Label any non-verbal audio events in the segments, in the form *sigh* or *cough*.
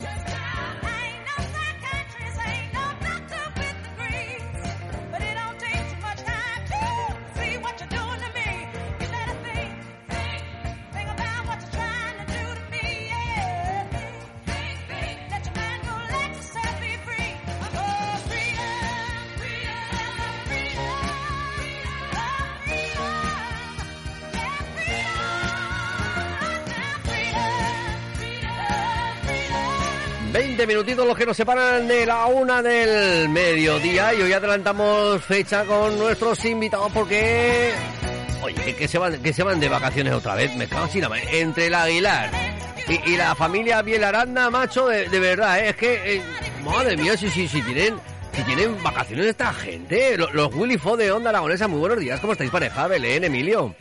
America. 20 minutitos los que nos separan de la una del mediodía y hoy adelantamos fecha con nuestros invitados porque... Oye, que, se van, que se van de vacaciones otra vez, me cago madre. Entre el Aguilar y, y la familia Bielaranda, macho, de, verdad, ¿eh? es que... eh, madre mía, si, si, si tienen... Si tienen vacaciones esta gente, los, los Willy Fo de Onda Aragonesa, muy buenos días, ¿cómo estáis pareja? Belén, Emilio.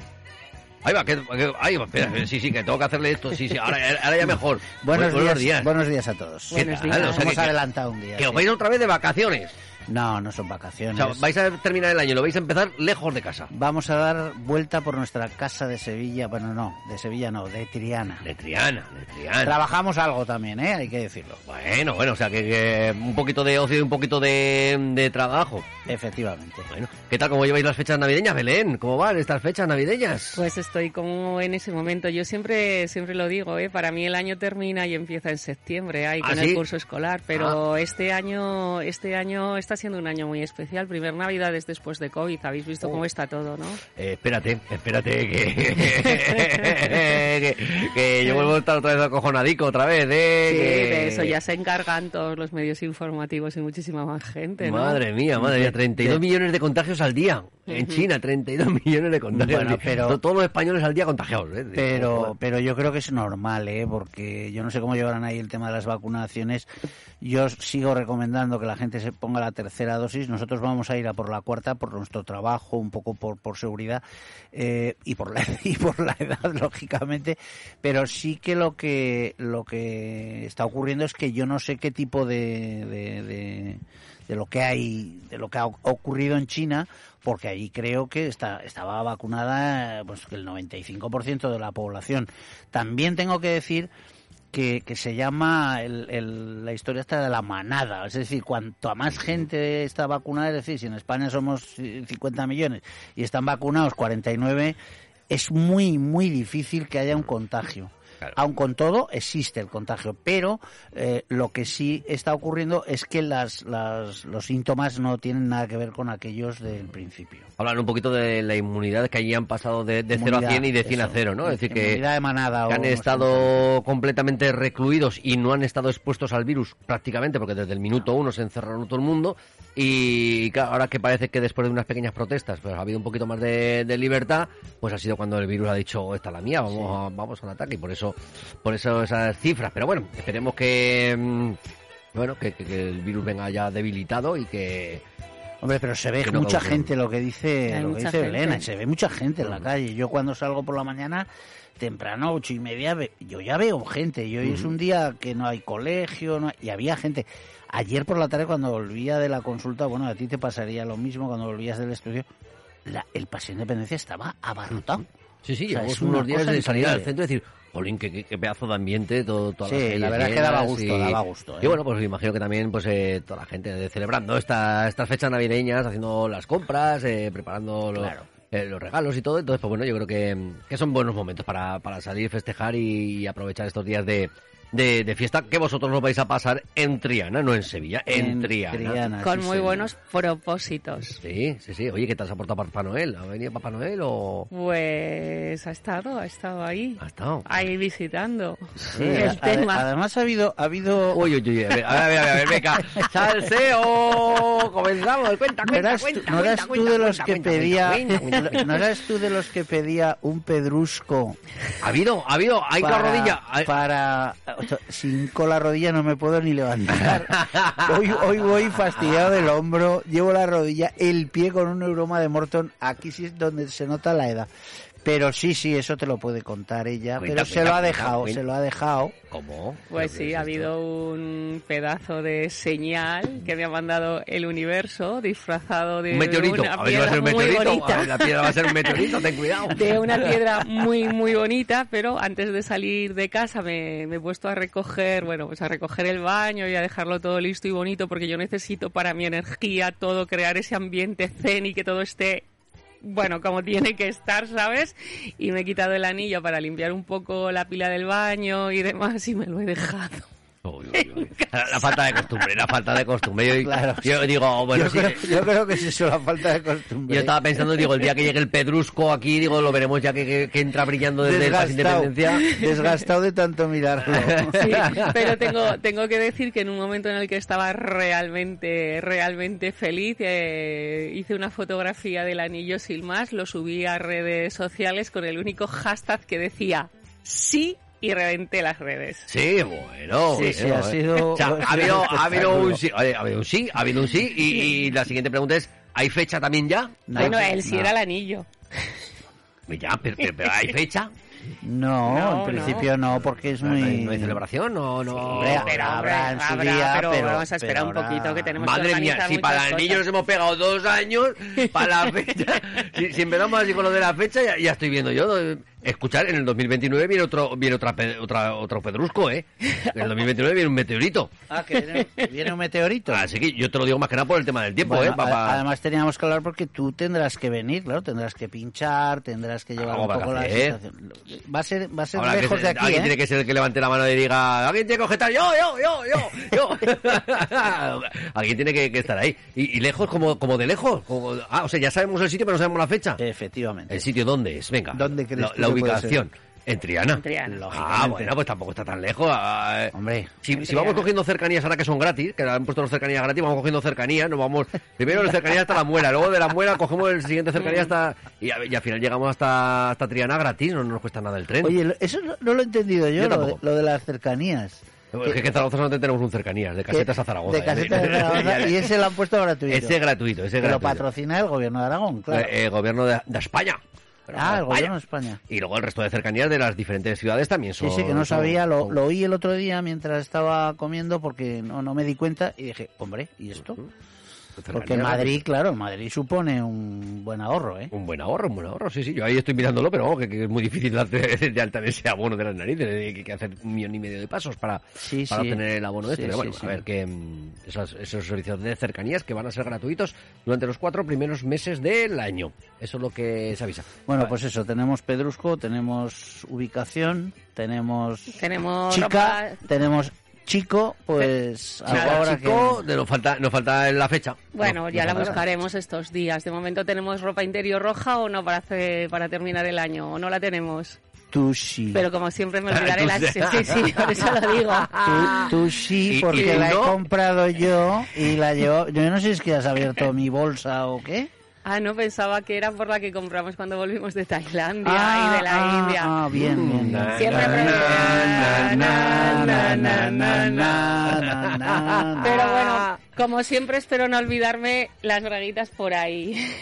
Ahí va, que, que- ahí va, espera, sí, sí, que tengo que hacerle esto, sí, sí, ahora, ahora ya mejor. Buenos, Bu- días, buenos días a todos. ¿Qué tal? O sea, Hemos que- adelantado un día. Que os sí. vais otra vez de vacaciones. No, no son O vacaciones. sea, vais a terminar el año, lo vais a empezar lejos de casa. Vamos a dar vuelta por nuestra casa de Sevilla. Bueno, no, de Sevilla no, de Triana. De Triana, de Triana. Trabajamos algo también, ¿eh? Hay que decirlo. Bueno, bueno, o sea, que, que un poquito de ocio y un poquito de, de trabajo. Efectivamente. Bueno, ¿qué tal? ¿Cómo lleváis las fechas navideñas, Belén? ¿Cómo van estas fechas navideñas? Pues estoy como en ese momento. Yo siempre siempre lo digo, ¿eh? para mí el año termina y empieza en septiembre, ahí ¿Ah, con sí? el curso escolar. Pero este año este año está siendo un año muy especial. Primer Navidades después de COVID. Habéis visto Oh. cómo está todo, ¿no? Eh, espérate, espérate, que, *laughs* que, que yo vuelvo a estar otra vez acojonadico, otra vez, ¿eh? Sí, que- de eso ya se encargan todos los medios informativos y muchísima más gente, ¿no? Madre mía, madre mía, 32 millones de contagios al día. En China, 32 millones de contagios. Bueno, pero- To- Todos los españoles al día contagiados. ¿eh? Pero, pero yo creo que es normal, ¿eh? Porque yo no sé cómo llevarán ahí el tema de las vacunaciones. Yo sigo recomendando que la gente se ponga la tercera dosis. Nosotros vamos a ir a por la cuarta por nuestro trabajo, un poco por, por seguridad eh, y por la *laughs* y por la edad, *laughs* lógicamente. Pero sí que lo que lo que está ocurriendo es que yo no sé qué tipo de, de, lo que hay, de lo que ha ocurrido en China, porque allí creo que está, estaba vacunada pues el 95% de la población. También tengo que decir que, que se llama el- el- la historia esta de la manada, es decir, cuanto a más gente está vacunada, es decir, si en España somos eh, 50 millones y están vacunados 49, es muy, muy difícil que haya un contagio. Claro. Aun con todo, existe el contagio, pero eh, lo que sí está ocurriendo es que las, las, los síntomas no tienen nada que ver con aquellos del principio. Hablan un poquito de la inmunidad que allí han pasado de, de 0 a 100 y de 100 a Eso, 0, ¿no? Es decir, que, que han no estado completamente recluidos y no han estado expuestos al virus prácticamente, porque desde el minuto uno se encerraron todo el mundo. Y claro, ahora que parece que después de unas pequeñas protestas pues ha habido un poquito más de, de libertad, pues ha sido cuando el virus ha dicho, "Oh, esta es la mía, vamos, a, vamos al ataque. Y por eso, por eso esas cifras. Pero bueno, esperemos que... mm, Bueno, que, que- que el virus venga ya debilitado y que... Hombre, pero se ve no mucha gente lo que dice, lo que dice gente. Belén, se ve mucha gente en la calle. Yo cuando salgo por la mañana, temprano, ocho y media, yo ya veo gente. Y hoy es un día que no hay colegio, no hay- y había gente. Ayer por la tarde cuando volvía de la consulta, bueno, a ti te pasaría lo mismo cuando volvías del estudio, la- el Paseo de Independencia estaba abarrotado. Sí, sí, O sea, es unos días de salir al centro y decir, Jolín, qué, pedazo de ambiente, todo, todas Sí, la verdad es que daba gusto, daba gusto, Y bueno, pues me imagino que también pues eh, toda la gente celebrando esta, estas fechas navideñas, haciendo las compras, eh, preparando lo- Claro. eh, los regalos y todo. Entonces, pues bueno, yo creo que, que son buenos momentos para, para salir, festejar y, aprovechar estos días de, de, de fiesta que vosotros nos vais a pasar en Triana, no en Sevilla, en, Triana. Con sí, muy buenos propósitos. Sí, sí, sí. Oye, ¿qué tal se ha portado Papá Noel? ¿Ha venido Papá Noel o...? Pues ha estado, ha estado ahí. ¿Ha estado? Ahí visitando Sí, el tema. Además ha habido, ha habido Uy, uy, uy, a ver, a ver, a ver, a ver, venga, *laughs* salseo, comenzamos, cuenta, ¿No cuenta, eras, tú, cuenta, no eras cuenta, tú de los cuenta, que cuenta, pedía, cuenta, cuenta, cuenta. no eras tú de los que pedía un pedrusco Ha habido, ha habido, hay que para, rodilla, para, sin con la rodilla no me puedo ni levantar. Hoy, hoy voy fastidiado del hombro, llevo la rodilla, el pie con un neuroma de Morton. Aquí sí es donde se nota la edad. Pero sí, sí, eso te lo puede contar ella. Cuenta, pero se lo ha dejado, cuenta. se lo ha dejado. ¿Cómo? Pues ¿Pero qué sí, ha habido un pedazo de señal que me ha mandado el universo disfrazado de Un meteorito. una A ver va a ser un meteorito. A bonita. ver, la piedra va a ser un meteorito, ten cuidado. de una piedra muy muy bonita, pero antes de salir de casa me, me he puesto a recoger, bueno, pues a recoger el baño y a dejarlo todo listo y bonito porque yo necesito para mi energía todo crear ese ambiente zen y que todo esté bueno, como tiene que estar, ¿sabes? Y me he quitado el anillo para limpiar un poco la pila del baño y demás y me lo he dejado. Uy, uy, uy. La, la falta de costumbre, la falta de costumbre. Yo, Claro. yo digo, bueno, yo, sí, creo, yo creo que es eso, la falta de costumbre. Yo estaba pensando, digo, el día que llegue el pedrusco aquí, digo, lo veremos ya que, que- que entra brillando desde desgastado, Independencia. desgastado de tanto mirarlo. *laughs* Sí, pero tengo, tengo que decir que en un momento en el que estaba realmente, realmente feliz, eh, hice una fotografía del anillo sin más, lo subí a redes sociales con el único hashtag que decía sí y reventé las redes. Sí, bueno. Sí, sí, bueno, ha eh. sido- O sea, ha *laughs* habido, un ha habido un sí, ha habido un sí, ha habido un sí, y, y la siguiente pregunta es, ¿hay fecha también ya? No, bueno, él sí no. era el anillo. Ya, pero, pero- pero ¿hay fecha? No, No, en principio no, porque es ¿No, muy... no hay celebración? No, no. Hombre, Pero, habrá en su habrá, día, pero, pero- vamos a esperar pero un poquito ahora- que tenemos que Madre mía, si para el niño cosas. nos hemos pegado dos años, para la *laughs* fecha, si, si empezamos así con lo de la fecha, ya, ya estoy viendo yo. Escuchar, en el 2029 viene otro viene otra, otra otro pedrusco, ¿eh? En el 2029 viene un meteorito. Ah, que viene, viene un meteorito. Así que yo te lo digo más que nada por el tema del tiempo, Bueno, ¿eh? Además teníamos que hablar porque tú tendrás que venir, claro, tendrás que pinchar, tendrás que llevar ¿cómo un poco la situación. Va a ser, va a ser Ahora lejos se- de aquí, alguien ¿eh? tiene que ser el que levante la mano y diga, alguien tiene que objetar, yo, yo, yo, yo, yo. *laughs* alguien tiene que, que estar ahí. Y, y lejos, como, como de lejos. como- ah, o sea, ya sabemos el sitio, pero no sabemos la fecha. Efectivamente. ¿El sitio dónde es? Venga. ¿Dónde crees la, la ubicación. En Triana. En Triana. Ah, bueno, pues tampoco está tan lejos. ah, eh. Hombre, Si, vamos cogiendo cercanías ahora que son gratis, que han puesto las cercanías gratis, vamos cogiendo cercanías, nos vamos *laughs* primero de cercanías hasta la muela, luego de la muela cogemos el siguiente cercanía hasta y, a- y al final llegamos hasta hasta Triana gratis, no nos cuesta nada el tren. Oye, eso no, no lo he entendido yo, Yo lo, de, tampoco. lo de las cercanías. Es que en Zaragoza solamente tenemos un cercanías, de casetas a Zaragoza. De casetas a *laughs* Zaragoza, y ese lo han puesto gratuito. Ese es gratuito, ese es que lo gratuito. patrocina el gobierno de Aragón, claro. Eh, eh, gobierno de, de España. Ah, el gobierno de España. Y luego el resto de cercanías de las diferentes ciudades también son. Sí, sí, que no sabía, lo, lo oí el otro día mientras estaba comiendo porque no, no me di cuenta y dije, hombre, ¿y esto? Porque. Madrid, claro, en Madrid supone un buen ahorro, ¿eh? Un buen ahorro, un buen ahorro, sí, sí. Yo ahí estoy mirándolo, pero vamos, que, que es muy difícil *laughs* de alta en ese abono de las narices. Hay que, que hacer un millón y medio de pasos para, Sí, para sí. obtener el abono de este. Sí, Pero bueno, sí, sí. a ver, que mm, esos, servicios de cercanías que van a ser gratuitos durante los cuatro primeros meses del año. Eso es lo que se avisa. Bueno, pues eso, tenemos Pedrusco, tenemos ubicación, tenemos Tenemos chica, ropa- tenemos chico, pues algo Chica, ahora chico, que... nos falta, nos falta la fecha. Bueno, No, ya la buscaremos estos días. De momento tenemos ropa interior roja o no para hacer, para terminar el año, o no la tenemos. Tú sí. Pero como siempre me olvidaré *laughs* las... sí. Sí, por eso lo digo. Tú, tú sí, Y- porque y la no. he comprado yo y la llevo... Yo no sé si es que has abierto mi bolsa o qué. Ah, no, pensaba que era por la que compramos cuando volvimos de Tailandia Ah, y de la ah, India. Ah, bien, bien. Na, Siempre na, na. Pero bueno, como siempre, espero no olvidarme las braguitas por ahí. *laughs*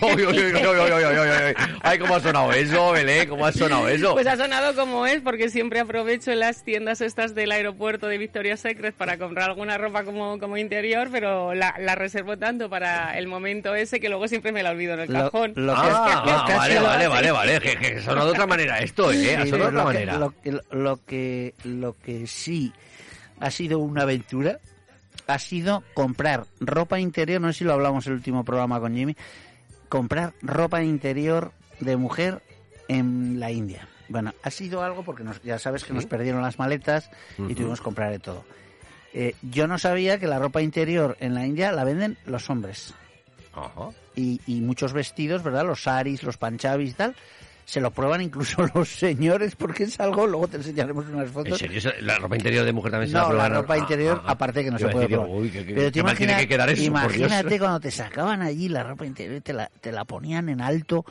uy, uy, uy, Ay, cómo ha sonado eso, Belé, cómo ha sonado eso. Pues ha sonado como es, porque siempre aprovecho las tiendas estas del aeropuerto de Victoria Secret para comprar alguna ropa como, como interior, pero la, la reservo tanto para el momento ese que luego siempre me la olvido en el cajón. Lo ah, es que, vale, vale, vale, vale, que, que sonó de otra manera esto, ¿eh? ha sonado de otra manera. lo, que, lo que sí ha sido una aventura ha sido comprar ropa interior, no sé si lo hablamos en el último programa con Jimmy, comprar ropa interior de mujer en la India. Bueno, ha sido algo porque nos- ya sabes que nos perdieron las maletas y tuvimos que comprar de todo. Eh, yo no sabía que la ropa interior en la India la venden los hombres Ajá. y, y muchos vestidos, ¿verdad? Los saris, los panchabis y tal, se lo prueban incluso *laughs* los señores porque es algo, luego te enseñaremos unas ¿En fotos. serio? ¿Eso- ¿La ropa interior de mujer también se No, la la prueban? ropa Ah, interior, ah, aparte que no se puede decir, probar. uy, qué- Pero tiene que quedar eso, imagínate cuando te sacaban allí la ropa interior y te la, te la ponían en alto,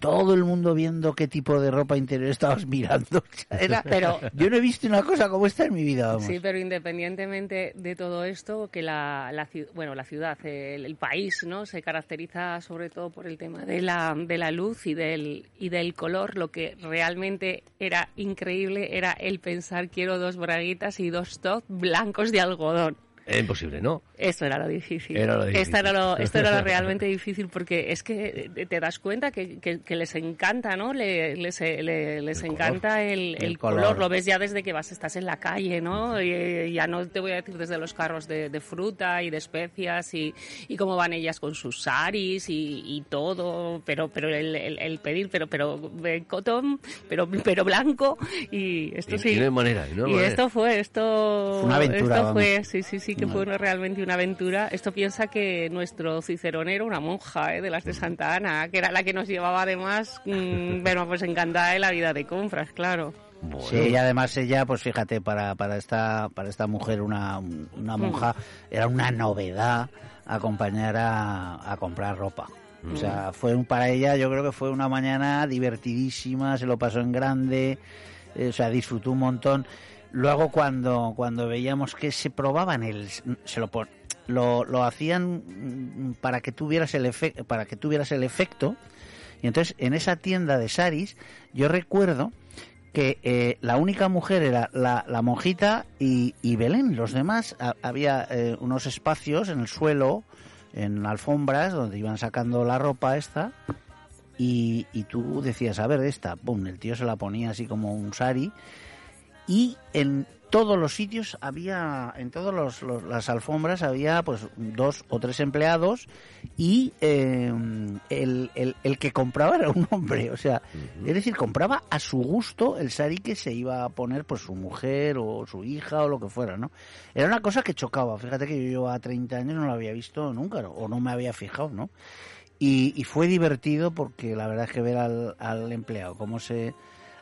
todo el mundo viendo qué tipo de ropa interior estabas mirando. *laughs* Era- *laughs* Pero- yo no he visto una cosa como esta en mi vida, vamos. Sí, pero independientemente de todo esto, que la, la bueno, la ciudad, el, el país, ¿no? Se caracteriza sobre todo por el tema de la, de la luz y del, y del color. Lo que realmente era increíble era el pensar quiero dos braguitas y dos top blancos de algodón. Es imposible, ¿no? Eso era lo difícil. Era lo difícil. Esto, era lo, esto era lo realmente difícil porque es que te- te das cuenta que, que- que les encanta, ¿no? Le- les le- les El encanta el, El el color. color. Lo ves ya desde que vas, estás en la calle, ¿no? Y, eh, ya no te voy a decir desde los carros de, de fruta y de especias y, y cómo van ellas con sus saris y, y todo, pero pero el, el- el pedir, pero pero eh, cotón, pero pero blanco y esto Y- sí. y no hay manera, y no hay Y manera. esto fue, esto Fue una aventura, Esto vamos. fue, sí, sí, sí, que fue una- realmente una aventura. Esto piensa que nuestro Cicerón era una monja ¿eh? de las de Santa Ana, que era la que nos llevaba además, mm, bueno, pues encantada de la vida de compras, claro. Bueno, Sí, y además ella, pues fíjate, para, para esta para esta mujer, una, una monja, era una novedad acompañar a, a comprar ropa. O sea, fue un- para ella, yo creo que fue una mañana divertidísima, se lo pasó en grande, eh, o sea, disfrutó un montón. Luego cuando cuando veíamos que se probaban el se lo lo, lo hacían mm, para que tuvieras el efecto para que tuvieras el efecto y entonces en esa tienda de saris yo recuerdo que eh, la única mujer era la, la monjita y, y Belén. Los demás ha- había eh, unos espacios en el suelo, en alfombras, donde iban sacando la ropa esta. Y, y tú decías, a ver, esta, pum, el tío se la ponía así como un sari. Y en todos los sitios había, en todas las alfombras había pues dos o tres empleados y eh, el, el- el que compraba era un hombre, o sea, es decir, compraba a su gusto el sari que se iba a poner pues su mujer o su hija o lo que fuera, ¿no? Era una cosa que chocaba, fíjate que yo llevaba 30 años no lo había visto nunca ¿no? o no me había fijado, ¿no? Y, y fue divertido porque la verdad es que ver al, al empleado cómo se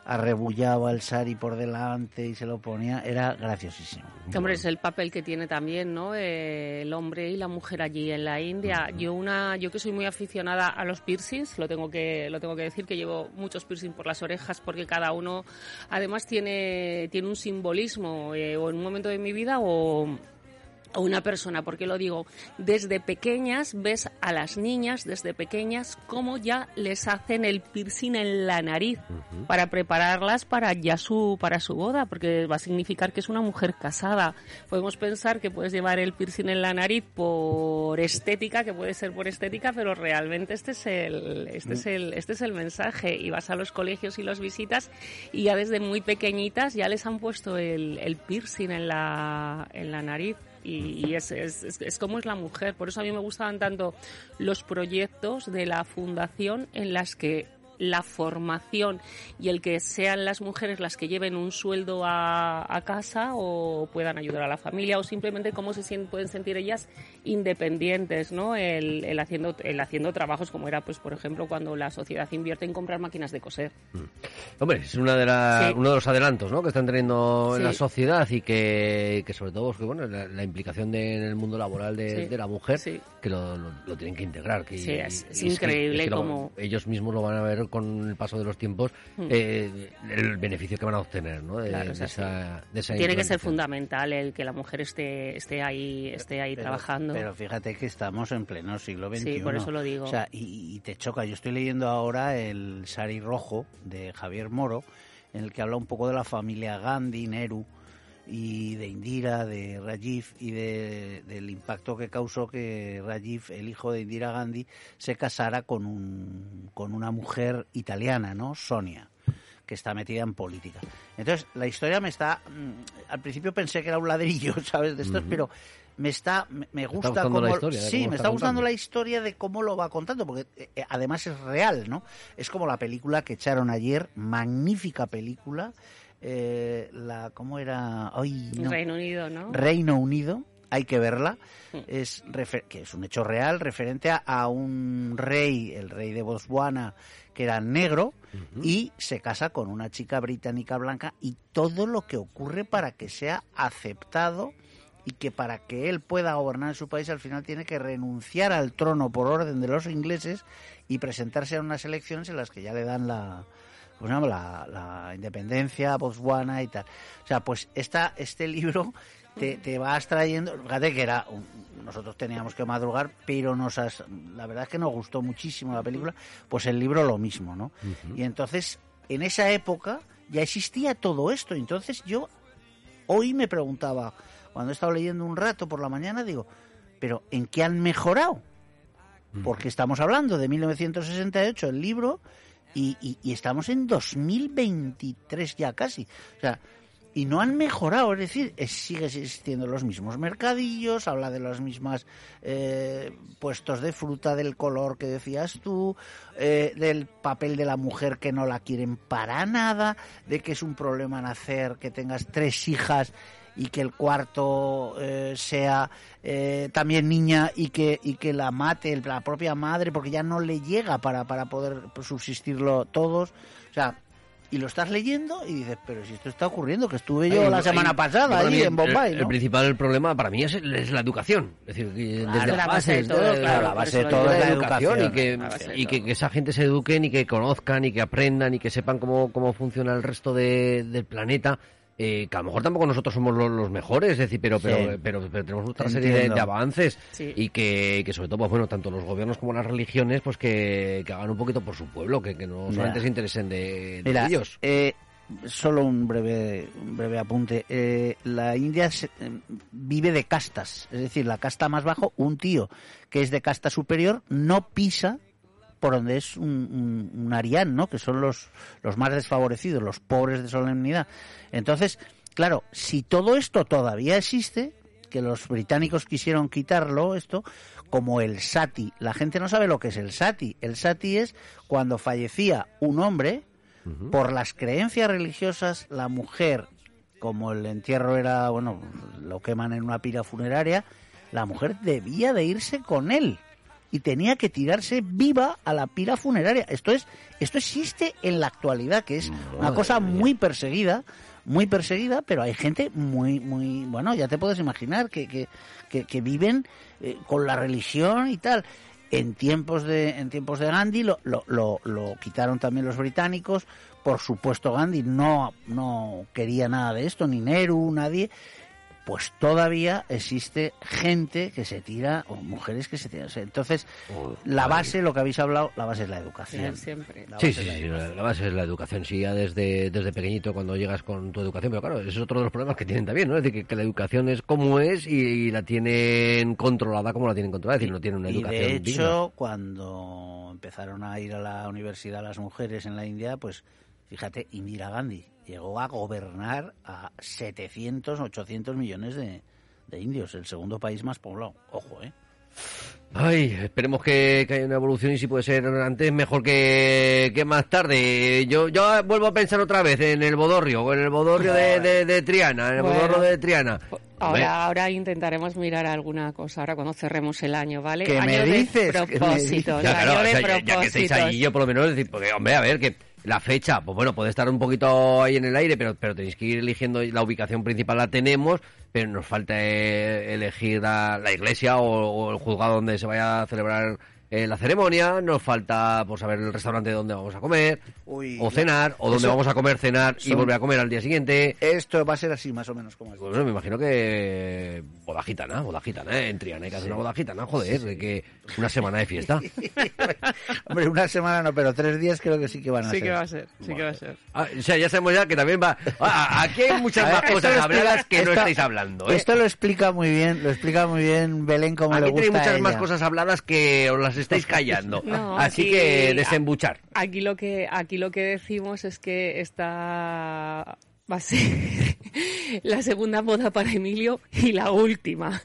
arrebullaba el sari por delante y se lo ponía era graciosísimo. Hombre, es el papel que tiene también, ¿no? Eh, el hombre y la mujer allí en la India. Yo una, yo que soy muy aficionada a los piercings, lo tengo que, lo tengo que decir que llevo muchos piercings por las orejas porque cada uno, además tiene, tiene un simbolismo eh, o en un momento de mi vida o o una persona, porque lo digo, desde pequeñas ves a las niñas, desde pequeñas, cómo ya les hacen el piercing en la nariz para prepararlas para ya su, para su boda, porque va a significar que es una mujer casada. Podemos pensar que puedes llevar el piercing en la nariz por estética, que puede ser por estética, pero realmente este es el, este es el, este es el mensaje. Y vas a los colegios y los visitas y ya desde muy pequeñitas ya les han puesto el, el piercing en la, en la nariz y, es, es, es- como es la mujer. Por eso a mí me gustaban tanto los proyectos de la fundación en las que la formación y el que sean las mujeres las que lleven un sueldo a, a casa o puedan ayudar a la familia o simplemente cómo se pueden sentir ellas independientes, ¿no? El, el haciendo el haciendo trabajos como era, pues por ejemplo, cuando la sociedad invierte en comprar máquinas de coser. Hombre, es una de Sí. uno de los adelantos ¿no? que están teniendo en la sociedad y que, que sobre todo que, bueno, la, la implicación de- en el mundo laboral de, Sí. de la mujer, que lo, lo- lo tienen que integrar. Que, Sí, es- es increíble que lo- cómo- ellos mismos lo van a ver con el paso de los tiempos, Mm. eh, el beneficio que van a obtener ¿no? de, Claro, es esa, esa Tiene que ser fundamental el que la mujer esté esté ahí esté ahí Pero- trabajando. Pero fíjate que estamos en pleno siglo XXI. Sí, por eso lo digo. O sea, y, y te choca. Yo estoy leyendo ahora el Sari Rojo de Javier Moro, en el que habla un poco de la familia Gandhi, Nehru y de Indira, de Rajiv y de- del impacto que causó que Rajiv, el hijo de Indira Gandhi, se casara con, un, con una mujer italiana, ¿no? Sonia que está metida en política. Entonces, la historia me está... mm, Al principio pensé que era un ladrillo, *laughs* ¿sabes? De estos, pero me está... Me, gusta gustando cómo... la historia de sí, cómo me está está gustando contando. la historia de cómo lo va contando, porque eh, eh, además es real, ¿no? Es como la película que echaron ayer, magnífica película, eh, la... ¿Cómo era? Ay, no. Reino Unido, ¿no? Reino Unido, hay que verla, Sí. es refer- que es un hecho real referente a, a un rey, el rey de Botswana, que era negro y se casa con una chica británica blanca y todo lo que ocurre para que sea aceptado y que para que él pueda gobernar su país al final tiene que renunciar al trono por orden de los ingleses y presentarse a unas elecciones en las que ya le dan la, ¿cómo se llama? la, la independencia, Botswana y tal. O sea, pues esta, este libro te, te vas trayendo, fíjate que era, nosotros teníamos que madrugar, pero nos has- la verdad es que nos gustó muchísimo la película, pues el libro lo mismo, ¿no? Y entonces, en esa época ya existía todo esto, entonces yo hoy me preguntaba, cuando he estado leyendo un rato por la mañana, digo, pero ¿en qué han mejorado? Porque estamos hablando de 1968, el libro, y, y- y estamos en 2023 ya casi. O sea, y no han mejorado, es decir, es- sigue existiendo los mismos mercadillos, habla de los mismos eh, puestos de fruta, del color que decías tú, eh, del papel de la mujer que no la quieren para nada, de que es un problema nacer, que tengas tres hijas y que el cuarto eh, sea eh, también niña y que y que la mate la propia madre porque ya no le llega para, para poder subsistirlo todos o sea y lo estás leyendo y dices pero si esto está ocurriendo que estuve yo Ay, la semana pasada mí en Bombay el, ¿no? el principal problema para mí es, es la educación. Es decir, que desde la base de todo, claro, la base de todo es la educación y que, y que esa gente se eduquen y que conozcan y que aprendan y que sepan cómo, cómo funciona el resto de- del planeta. Eh, que a lo mejor tampoco nosotros somos los, los mejores, es decir, pero, pero, Sí. pero, pero tenemos otra serie de, avances Sí. y que, que sobre todo, pues bueno, tanto los gobiernos como las religiones, pues que, que hagan un poquito por su pueblo, que, que no solamente se interesen de, de Mira, ellos. eh, solo un breve, un breve apunte. Eh, la India se- eh, vive de castas, es decir, la casta más bajo, un tío que es de casta superior no pisa por donde es un, un, un arián, ¿no? Que son los, los más desfavorecidos, los pobres de solemnidad. Entonces, claro, si todo esto todavía existe, que los británicos quisieron quitarlo, esto, como el sati. La gente no sabe lo que es el sati. El sati es cuando fallecía un hombre, por las creencias religiosas, la mujer, como el entierro era, bueno, lo queman en una pira funeraria, la mujer debía de irse con él y tenía que tirarse viva a la pira funeraria. Esto es, esto existe en la actualidad, que es una cosa mía. muy perseguida, muy perseguida, pero hay gente muy, muy, bueno, ya te puedes imaginar que, que, que, que viven eh, con la religión y tal. En tiempos de, en tiempos de Gandhi lo, lo, lo, lo quitaron también los británicos. Por supuesto, Gandhi no, no quería nada de esto, ni Nehru, nadie. Pues todavía existe gente que se tira, o mujeres que se tiran. O sea, Entonces, la base, lo que habéis hablado, la base es la educación. siempre. La Sí, base sí, es la sí, educación. la, base es la educación, sí, ya desde, desde pequeñito cuando llegas con tu educación, pero claro, ese es otro de los problemas que tienen también, ¿no? Es decir, que, que la educación es como es y, y la tienen controlada como la tienen controlada, es decir, no tienen una Y educación de digna. hecho, cuando empezaron a ir a la universidad las mujeres en la India, pues fíjate, Indira Gandhi llegó a gobernar a 700, 800 millones de, de indios, el segundo país más poblado. Ojo, ¿eh? Ay, esperemos que, que haya una evolución y si puede ser antes mejor que, que más tarde. Yo, yo vuelvo a pensar otra vez en el Bodorrio, en el Bodorrio de, de- de Triana, en el Bueno. Bodorrio de Triana. Ahora, ahora intentaremos mirar alguna cosa, ahora cuando cerremos el año, ¿vale? ¿Qué año me de dices? ¿Qué me propósitos, Ya, claro, año o de sea, ya- ya, que estáis propósitos. ahí, yo por lo menos decir, porque, hombre, a ver, que la fecha, pues bueno, puede estar un poquito ahí en el aire, pero, pero tenéis que ir eligiendo, la ubicación principal la tenemos, pero nos falta eh, elegir la, la iglesia o, o el juzgado donde se vaya a celebrar eh, la ceremonia, nos falta pues saber el restaurante donde vamos a comer, Uy, o cenar, o donde eso- vamos a comer, cenar y son- volver a comer al día siguiente. Esto va a ser así, más o menos como es. Bueno, me imagino que boda gitana, boda gitana, ¿eh? en Triana hay que hacer una boda gitana, joder, de que una semana de fiesta. *laughs* Hombre, una semana no, pero tres días creo que sí que van a Sí ser. que va a ser, sí que va a ser. Ah, o sea, ya sabemos ya que también va... Ah, aquí hay muchas *laughs* ver, más cosas habladas que no estáis hablando, ¿eh? Esto lo explica muy bien, lo explica muy bien Belén como le Aquí gusta tenéis a muchas más cosas habladas que os las estáis *laughs* callando. No, Así aquí- que desembuchar. Aquí lo que aquí lo que decimos es que esta va a ser *laughs* la segunda boda para Emilio y la última.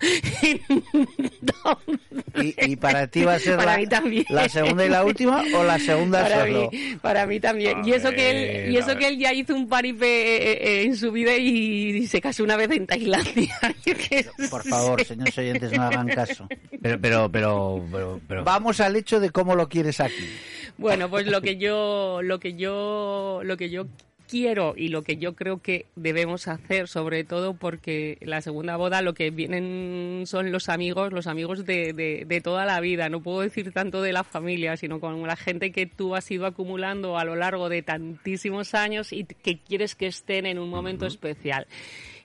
¿Y, y para ti va a ser Para la, mí también. la segunda y la última o la segunda para solo? mí, para mí también. y eso que él, y eso ver. que él ya hizo un paripé eh, eh, en su vida y, se casó una vez en Tailandia. *laughs* Por favor, señores oyentes, no hagan caso. Pero, pero, pero, pero, pero- Vamos al hecho de cómo lo quieres aquí. Bueno, pues lo que yo, lo que yo, lo que yo quiero y lo que yo creo que debemos hacer, sobre todo porque la segunda boda lo que vienen son los amigos, los amigos de, de- de toda la vida. No puedo decir tanto de la familia, sino con la gente que tú has ido acumulando a lo largo de tantísimos años y que quieres que estén en un momento especial.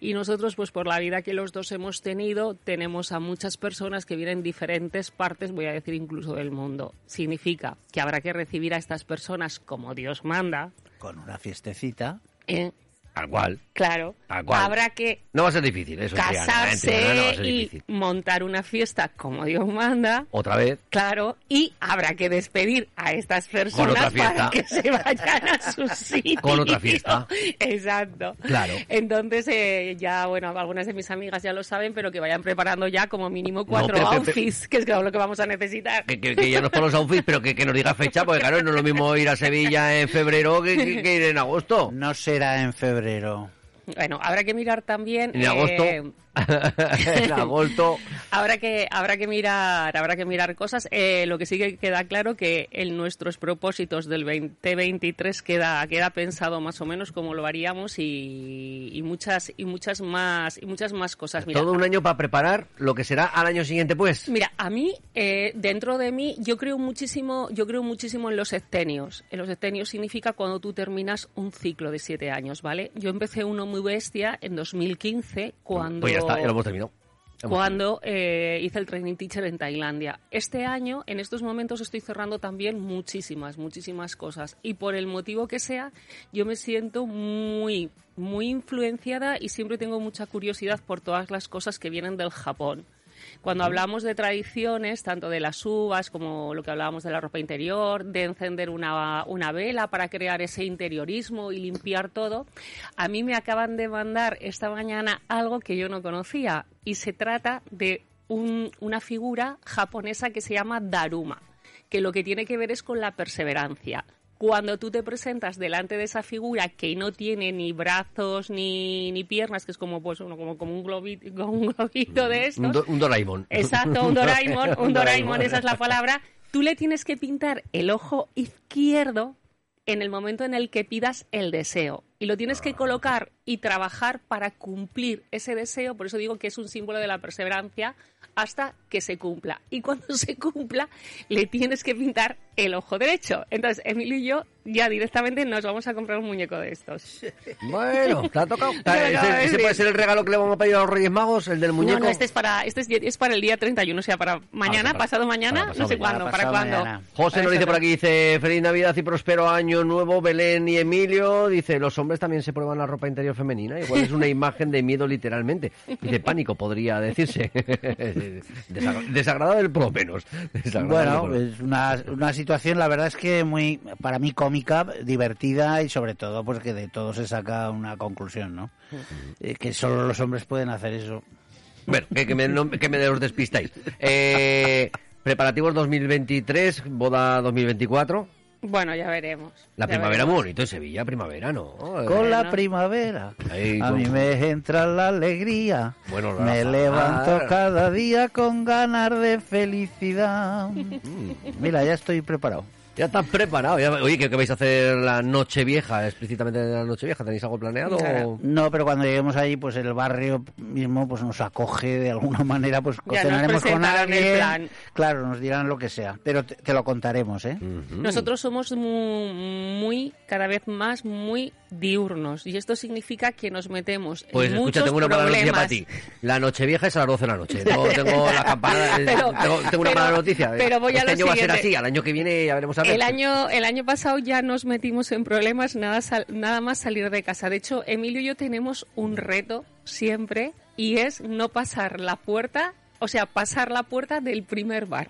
Y nosotros, pues por la vida que los dos hemos tenido, tenemos a muchas personas que vienen en diferentes partes, voy a decir incluso del mundo. Significa que habrá que recibir a estas personas como Dios manda, Con una fiestecita. ¿eh? Tal cual. Claro. Tal cual. Habrá que No va a ser difícil eso. Casarse no ser y difícil. montar una fiesta como Dios manda. Otra vez. Claro, y habrá que despedir a estas personas para que se vayan a su sitio. Con otra fiesta. Exacto. Claro. Entonces, eh, ya, bueno, algunas de mis amigas ya lo saben, pero que vayan preparando ya como mínimo cuatro pero- pero- outfits, que es lo que vamos a necesitar. Que, que- que ya nos ponemos outfits, pero que, que nos diga fecha, porque claro, no es lo mismo ir a Sevilla en febrero que, que- que ir en agosto. No será en febrero febrero. Bueno, habrá que mirar también. En agosto. eh, *laughs* en agosto. *laughs* Habrá que, habrá que mirar, habrá que mirar cosas. Eh, lo que sí que queda claro que en nuestros propósitos del 2023 queda, queda pensado más o menos cómo lo haríamos y, y muchas, y muchas más, y muchas más cosas. Mira, Todo un año para preparar lo que será al año siguiente, pues. Mira, a mí, eh, dentro de mí, yo creo muchísimo, yo creo muchísimo en los septenios. En los septenios significa cuando tú terminas un ciclo de siete años, ¿vale? Yo empecé uno muy bestia en 2015, cuando Pues ya está, ya lo hemos terminado. Hemos cuando eh, hice el training teacher en Tailandia. Este año, en estos momentos, estoy cerrando también muchísimas, muchísimas cosas. Y por el motivo que sea, yo me siento muy, muy influenciada y siempre tengo mucha curiosidad por todas las cosas que vienen del Japón. Cuando hablamos de tradiciones, tanto de las uvas como lo que hablábamos de la ropa interior, de encender una, una vela para crear ese interiorismo y limpiar todo, a mí me acaban de mandar esta mañana algo que yo no conocía y se trata de un- una figura japonesa que se llama Daruma, que lo que tiene que ver es con la perseverancia. Cuando tú te presentas delante de esa figura que no tiene ni brazos ni, ni piernas, que es como, pues, uno, como, como un, globito, *laughs* un globito de estos, Un, do- un Doraemon. *laughs* Exacto, un Doraemon, un Doraemon, esa es la palabra. Tú le tienes que pintar el ojo izquierdo en el momento en el que pidas el deseo. Y lo tienes que colocar y trabajar para cumplir ese deseo. Por eso digo que es un símbolo de la perseverancia hasta que se cumpla. Y cuando *laughs* se cumpla, le tienes que pintar el ojo derecho. Entonces, Emilio y yo ya directamente nos vamos a comprar un muñeco de estos. *laughs* Bueno, te ha tocado. *laughs* De ese, puede ser el regalo que le vamos a pedir a los Reyes Magos, el del muñeco. No, no, este es para, este es, es para el día 31, o sea, para mañana, Ah, para- pasado mañana, para pasado no sé cuándo, para pasado cuándo. mañana. José nos dice por aquí, dice, feliz Navidad y próspero año nuevo, Belén y Emilio. Dice, los hombres también se prueban la ropa interior femenina. Igual es una *laughs* imagen de miedo literalmente. Y de pánico podría decirse. Desagra- Desagradable por lo menos. Bueno, es una, una situación, la verdad es que muy, para mí cómica, divertida y sobre todo, pues que de todo se saca una conclusión, ¿no? Eh, que solo los hombres pueden hacer eso. Bueno, que, que me, no- que me os despistáis. Eh, preparativos 2023, boda 2024. Bueno, ya veremos. La ya primavera veremos. muy bonito en Sevilla, primavera, ¿no? Con la primavera, Ahí, a mí me entra la alegría. Bueno, me Rafa. levanto cada día con ganas de felicidad. Mira, ya estoy preparado. Ya estás preparado. ya- oye, ¿qué, qué vais a hacer la noche vieja? Explícitamente la noche vieja. ¿Tenéis algo planeado? O- No, pero cuando lleguemos allí, pues el barrio mismo pues nos acoge de alguna *laughs* manera, pues cenaremos con alguien. plan. Claro, nos dirán lo que sea, pero te, te lo contaremos, ¿eh? Nosotros somos muy, muy, cada vez más, muy diurnos. Y esto significa que nos metemos Pues en escucha, muchos tengo una mala noticia problemas. para ti. La noche vieja es a las 12 de la noche. No *laughs* tengo la campana. Pero- tengo, tengo una pero- mala noticia. pero voy a este lo año va a ser así. Al año que viene ya veremos a ver. El año, el año pasado ya nos metimos en problemas, nada, sal- nada más salir de casa. De hecho, Emilio y yo tenemos un reto siempre y es no pasar la puerta, o sea, pasar la puerta del primer bar.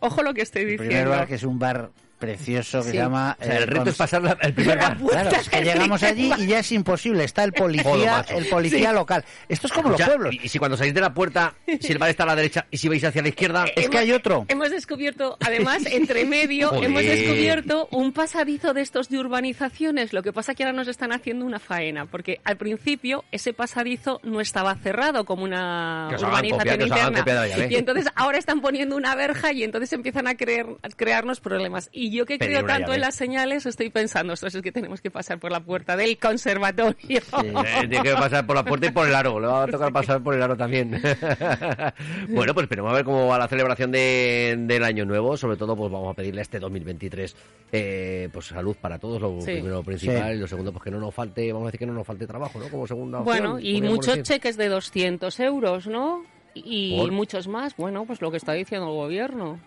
Ojo lo que estoy El diciendo. primer bar, que es un bar precioso que Sí. se llama... O sea, el eh, reto es pasar la- el primer bar. Claro, es que llegamos allí y ya es imposible. Está el policía, el policía local. Esto es como los pueblos. Y, y si cuando salís de la puerta, si el bar está a la derecha y si vais hacia la izquierda, Es que hay otro. Hemos descubierto, además, *laughs* entre medio, Joder. hemos descubierto un pasadizo de estos de urbanizaciones. Lo que pasa que ahora nos están haciendo una faena, porque al principio ese pasadizo no estaba cerrado como una urbanización interna. y entonces ahora están poniendo una verja y entonces empiezan a, creer, a crearnos problemas. Y Y yo que creo tanto llave. en las señales, estoy pensando, esto es que tenemos que pasar por la puerta del conservatorio. Eh, tiene que pasar por la puerta y por el aro. Le va a *laughs* tocar pasar por el aro también. *laughs* bueno, pues esperemos a ver cómo va la celebración de- del año nuevo. Sobre todo, pues vamos a pedirle a este 2023 eh, pues salud para todos, lo Sí. primero principal. Sí. Y lo segundo, pues que no nos falte, vamos a decir que no nos falte trabajo, ¿no? Como segunda Bueno, opción, y muchos cheques de 200 euros, ¿no? Y ¿Por? muchos más. Bueno, pues lo que está diciendo el gobierno.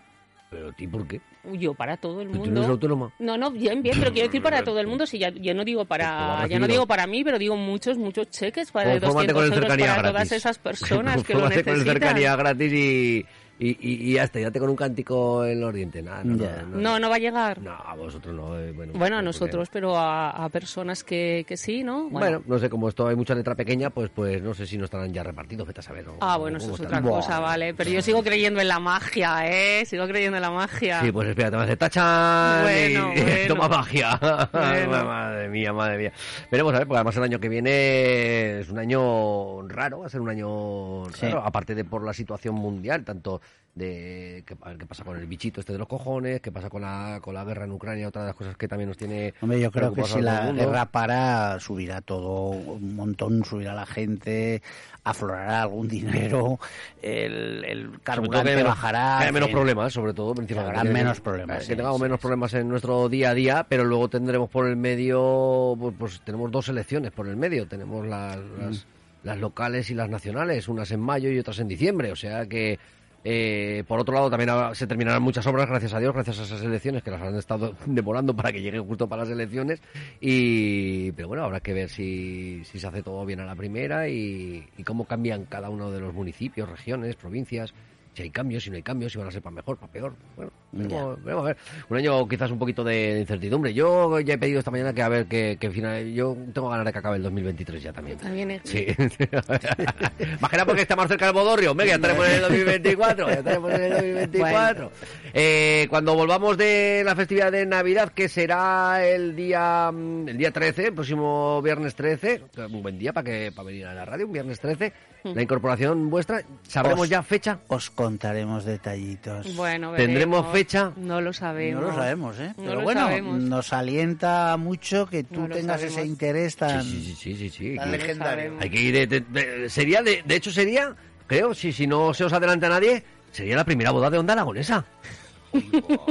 Pero, ¿y por qué? Yo para todo el ¿Pero tú mundo. no eres autónoma? No, no, bien, bien, pero quiero decir para todo el mundo. Si ya, yo no digo Pues a para, ya recibir no digo para mí, pero digo muchos, muchos cheques para de Confórmate 200 con el euros para gratis. todas esas *laughs* personas que lo Confórmate con el necesitan. cercanía gratis y, y, y, y hasta, ya te con un cántico en los dientes. Nada, no, Ya. no, No, no va a llegar. No, a vosotros no. eh, bueno, Bueno, a porque- nosotros, pero a, a personas que, que sí, ¿no? Bueno, no sé, como esto hay mucha letra pequeña, pues pues no sé si no estarán ya repartidos, vete a saber. ¿no? Ah, bueno, eso ¿Cómo es otra Buah. cosa, vale. Pero yo sigo creyendo en la magia, ¿eh? Sigo creyendo en la magia. Sí, pues espérate, me hace tachan Bueno, y bueno. *laughs* toma magia. *laughs* Bueno. madre mía, madre mía. Veremos a ver, porque además el año que viene es un año raro, va a ser un año Sí. raro, aparte de por la situación mundial, tanto de qué, a ver qué pasa con el bichito este de los cojones, qué pasa con la, con la guerra en Ucrania, otra de las cosas que también nos tiene Hombre, yo creo que si la guerra para, subirá todo un montón, subirá la gente, aflorará algún dinero, el, el carburante menos- bajará. que haya menos problemas, sobre todo, principalmente. habrán Que- menos problemas, Que tengamos sí, menos sí. problemas en nuestro día a día, pero luego tendremos por el medio, pues, pues tenemos dos elecciones por el medio. Tenemos las, las, las locales y las nacionales, unas en mayo y otras en diciembre. O sea que, eh, por otro lado, también se terminarán muchas obras, gracias a Dios, gracias a esas elecciones que las han estado *laughs* demorando para que lleguen justo para las elecciones. Y, pero bueno, habrá que ver si, si se hace todo bien a la primera y, y cómo cambian cada uno de los municipios, regiones, provincias. Si hay cambios, si no hay cambios, si van a ser para mejor, para peor. Bueno, veremos, veremos a ver. Un año quizás un poquito de, incertidumbre. Yo ya he pedido esta mañana que a ver que, que final. Yo tengo ganas de que acabe el 2023 ya también. También es- Sí. *laughs* Más que nada porque está más cerca del Bodorrio. Venga, ya estaremos en el 2024. Ya estaremos en el 2024. Eh, cuando volvamos de la festividad de Navidad, que será el día el día 13, el próximo viernes 13, un buen día para que para venir a la radio, un viernes 13, la incorporación vuestra, ¿sabremos Os- ya fecha? Os contaremos detallitos. Bueno, ¿Tendremos veremos. Fecha? No lo No sabemos. lo sabemos, ¿eh? No Pero lo bueno, sabemos. nos alienta mucho que tú No tengas sabemos. ese interés tan, Sí, sí, sí, sí, sí. tan que- legendario. Hay que ir. de- de- de- sería, de, de hecho, sería, creo, si, si no se os adelanta nadie, sería la primera boda de Onda Aragonesa.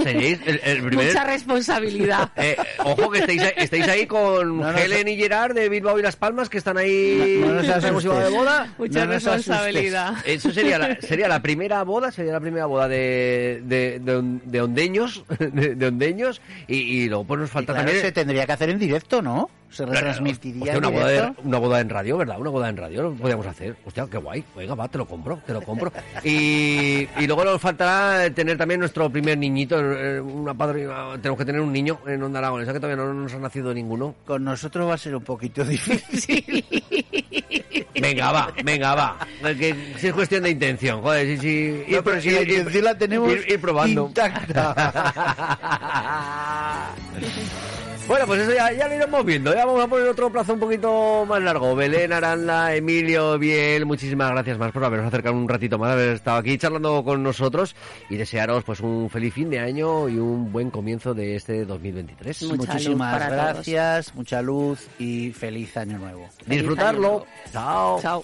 Seríais el, el primer. Mucha responsabilidad. Eh, ojo que estáis, estáis ahí con No Helen y Gerard de Bilbao y Las Palmas, que están ahí. No- nos de boda. Mucha responsabilidad. Eso sería la, sería la primera boda, sería la primera boda de, de, de, on- de ondeños, de, de ondeños, y, y luego pues nos Y falta claro, también... se tendría que hacer en directo, ¿no? Se retransmitiría Hostia, una, boda de- directo. una boda en radio, ¿verdad? Una boda en radio lo podríamos hacer. Hostia, qué guay. Venga, va, te lo compro, te lo compro. Y, y luego nos faltará tener también nuestro primer niñito, eh, una padrina. Tenemos que tener un niño en Onda Aragonesa, que todavía no nos ha nacido ninguno. Con nosotros va a ser un poquito difícil. *laughs* Venga, va, venga, va. Que, si es cuestión de intención, joder, sí, sí. No, pero si la intención la tenemos ir, ir probando. intacta. *laughs* Bueno, pues eso ya, ya lo iremos viendo. Ya vamos a poner otro plazo un poquito más largo. Belén, Aranda, Emilio, Biel, muchísimas gracias más por haberos acercado un ratito más, haber estado aquí charlando con nosotros y desearos pues un feliz fin de año y un buen comienzo de este 2023. Mucha luz Muchísimas todos. gracias, mucha luz y feliz año nuevo. Disfrutarlo. Chao. Chao.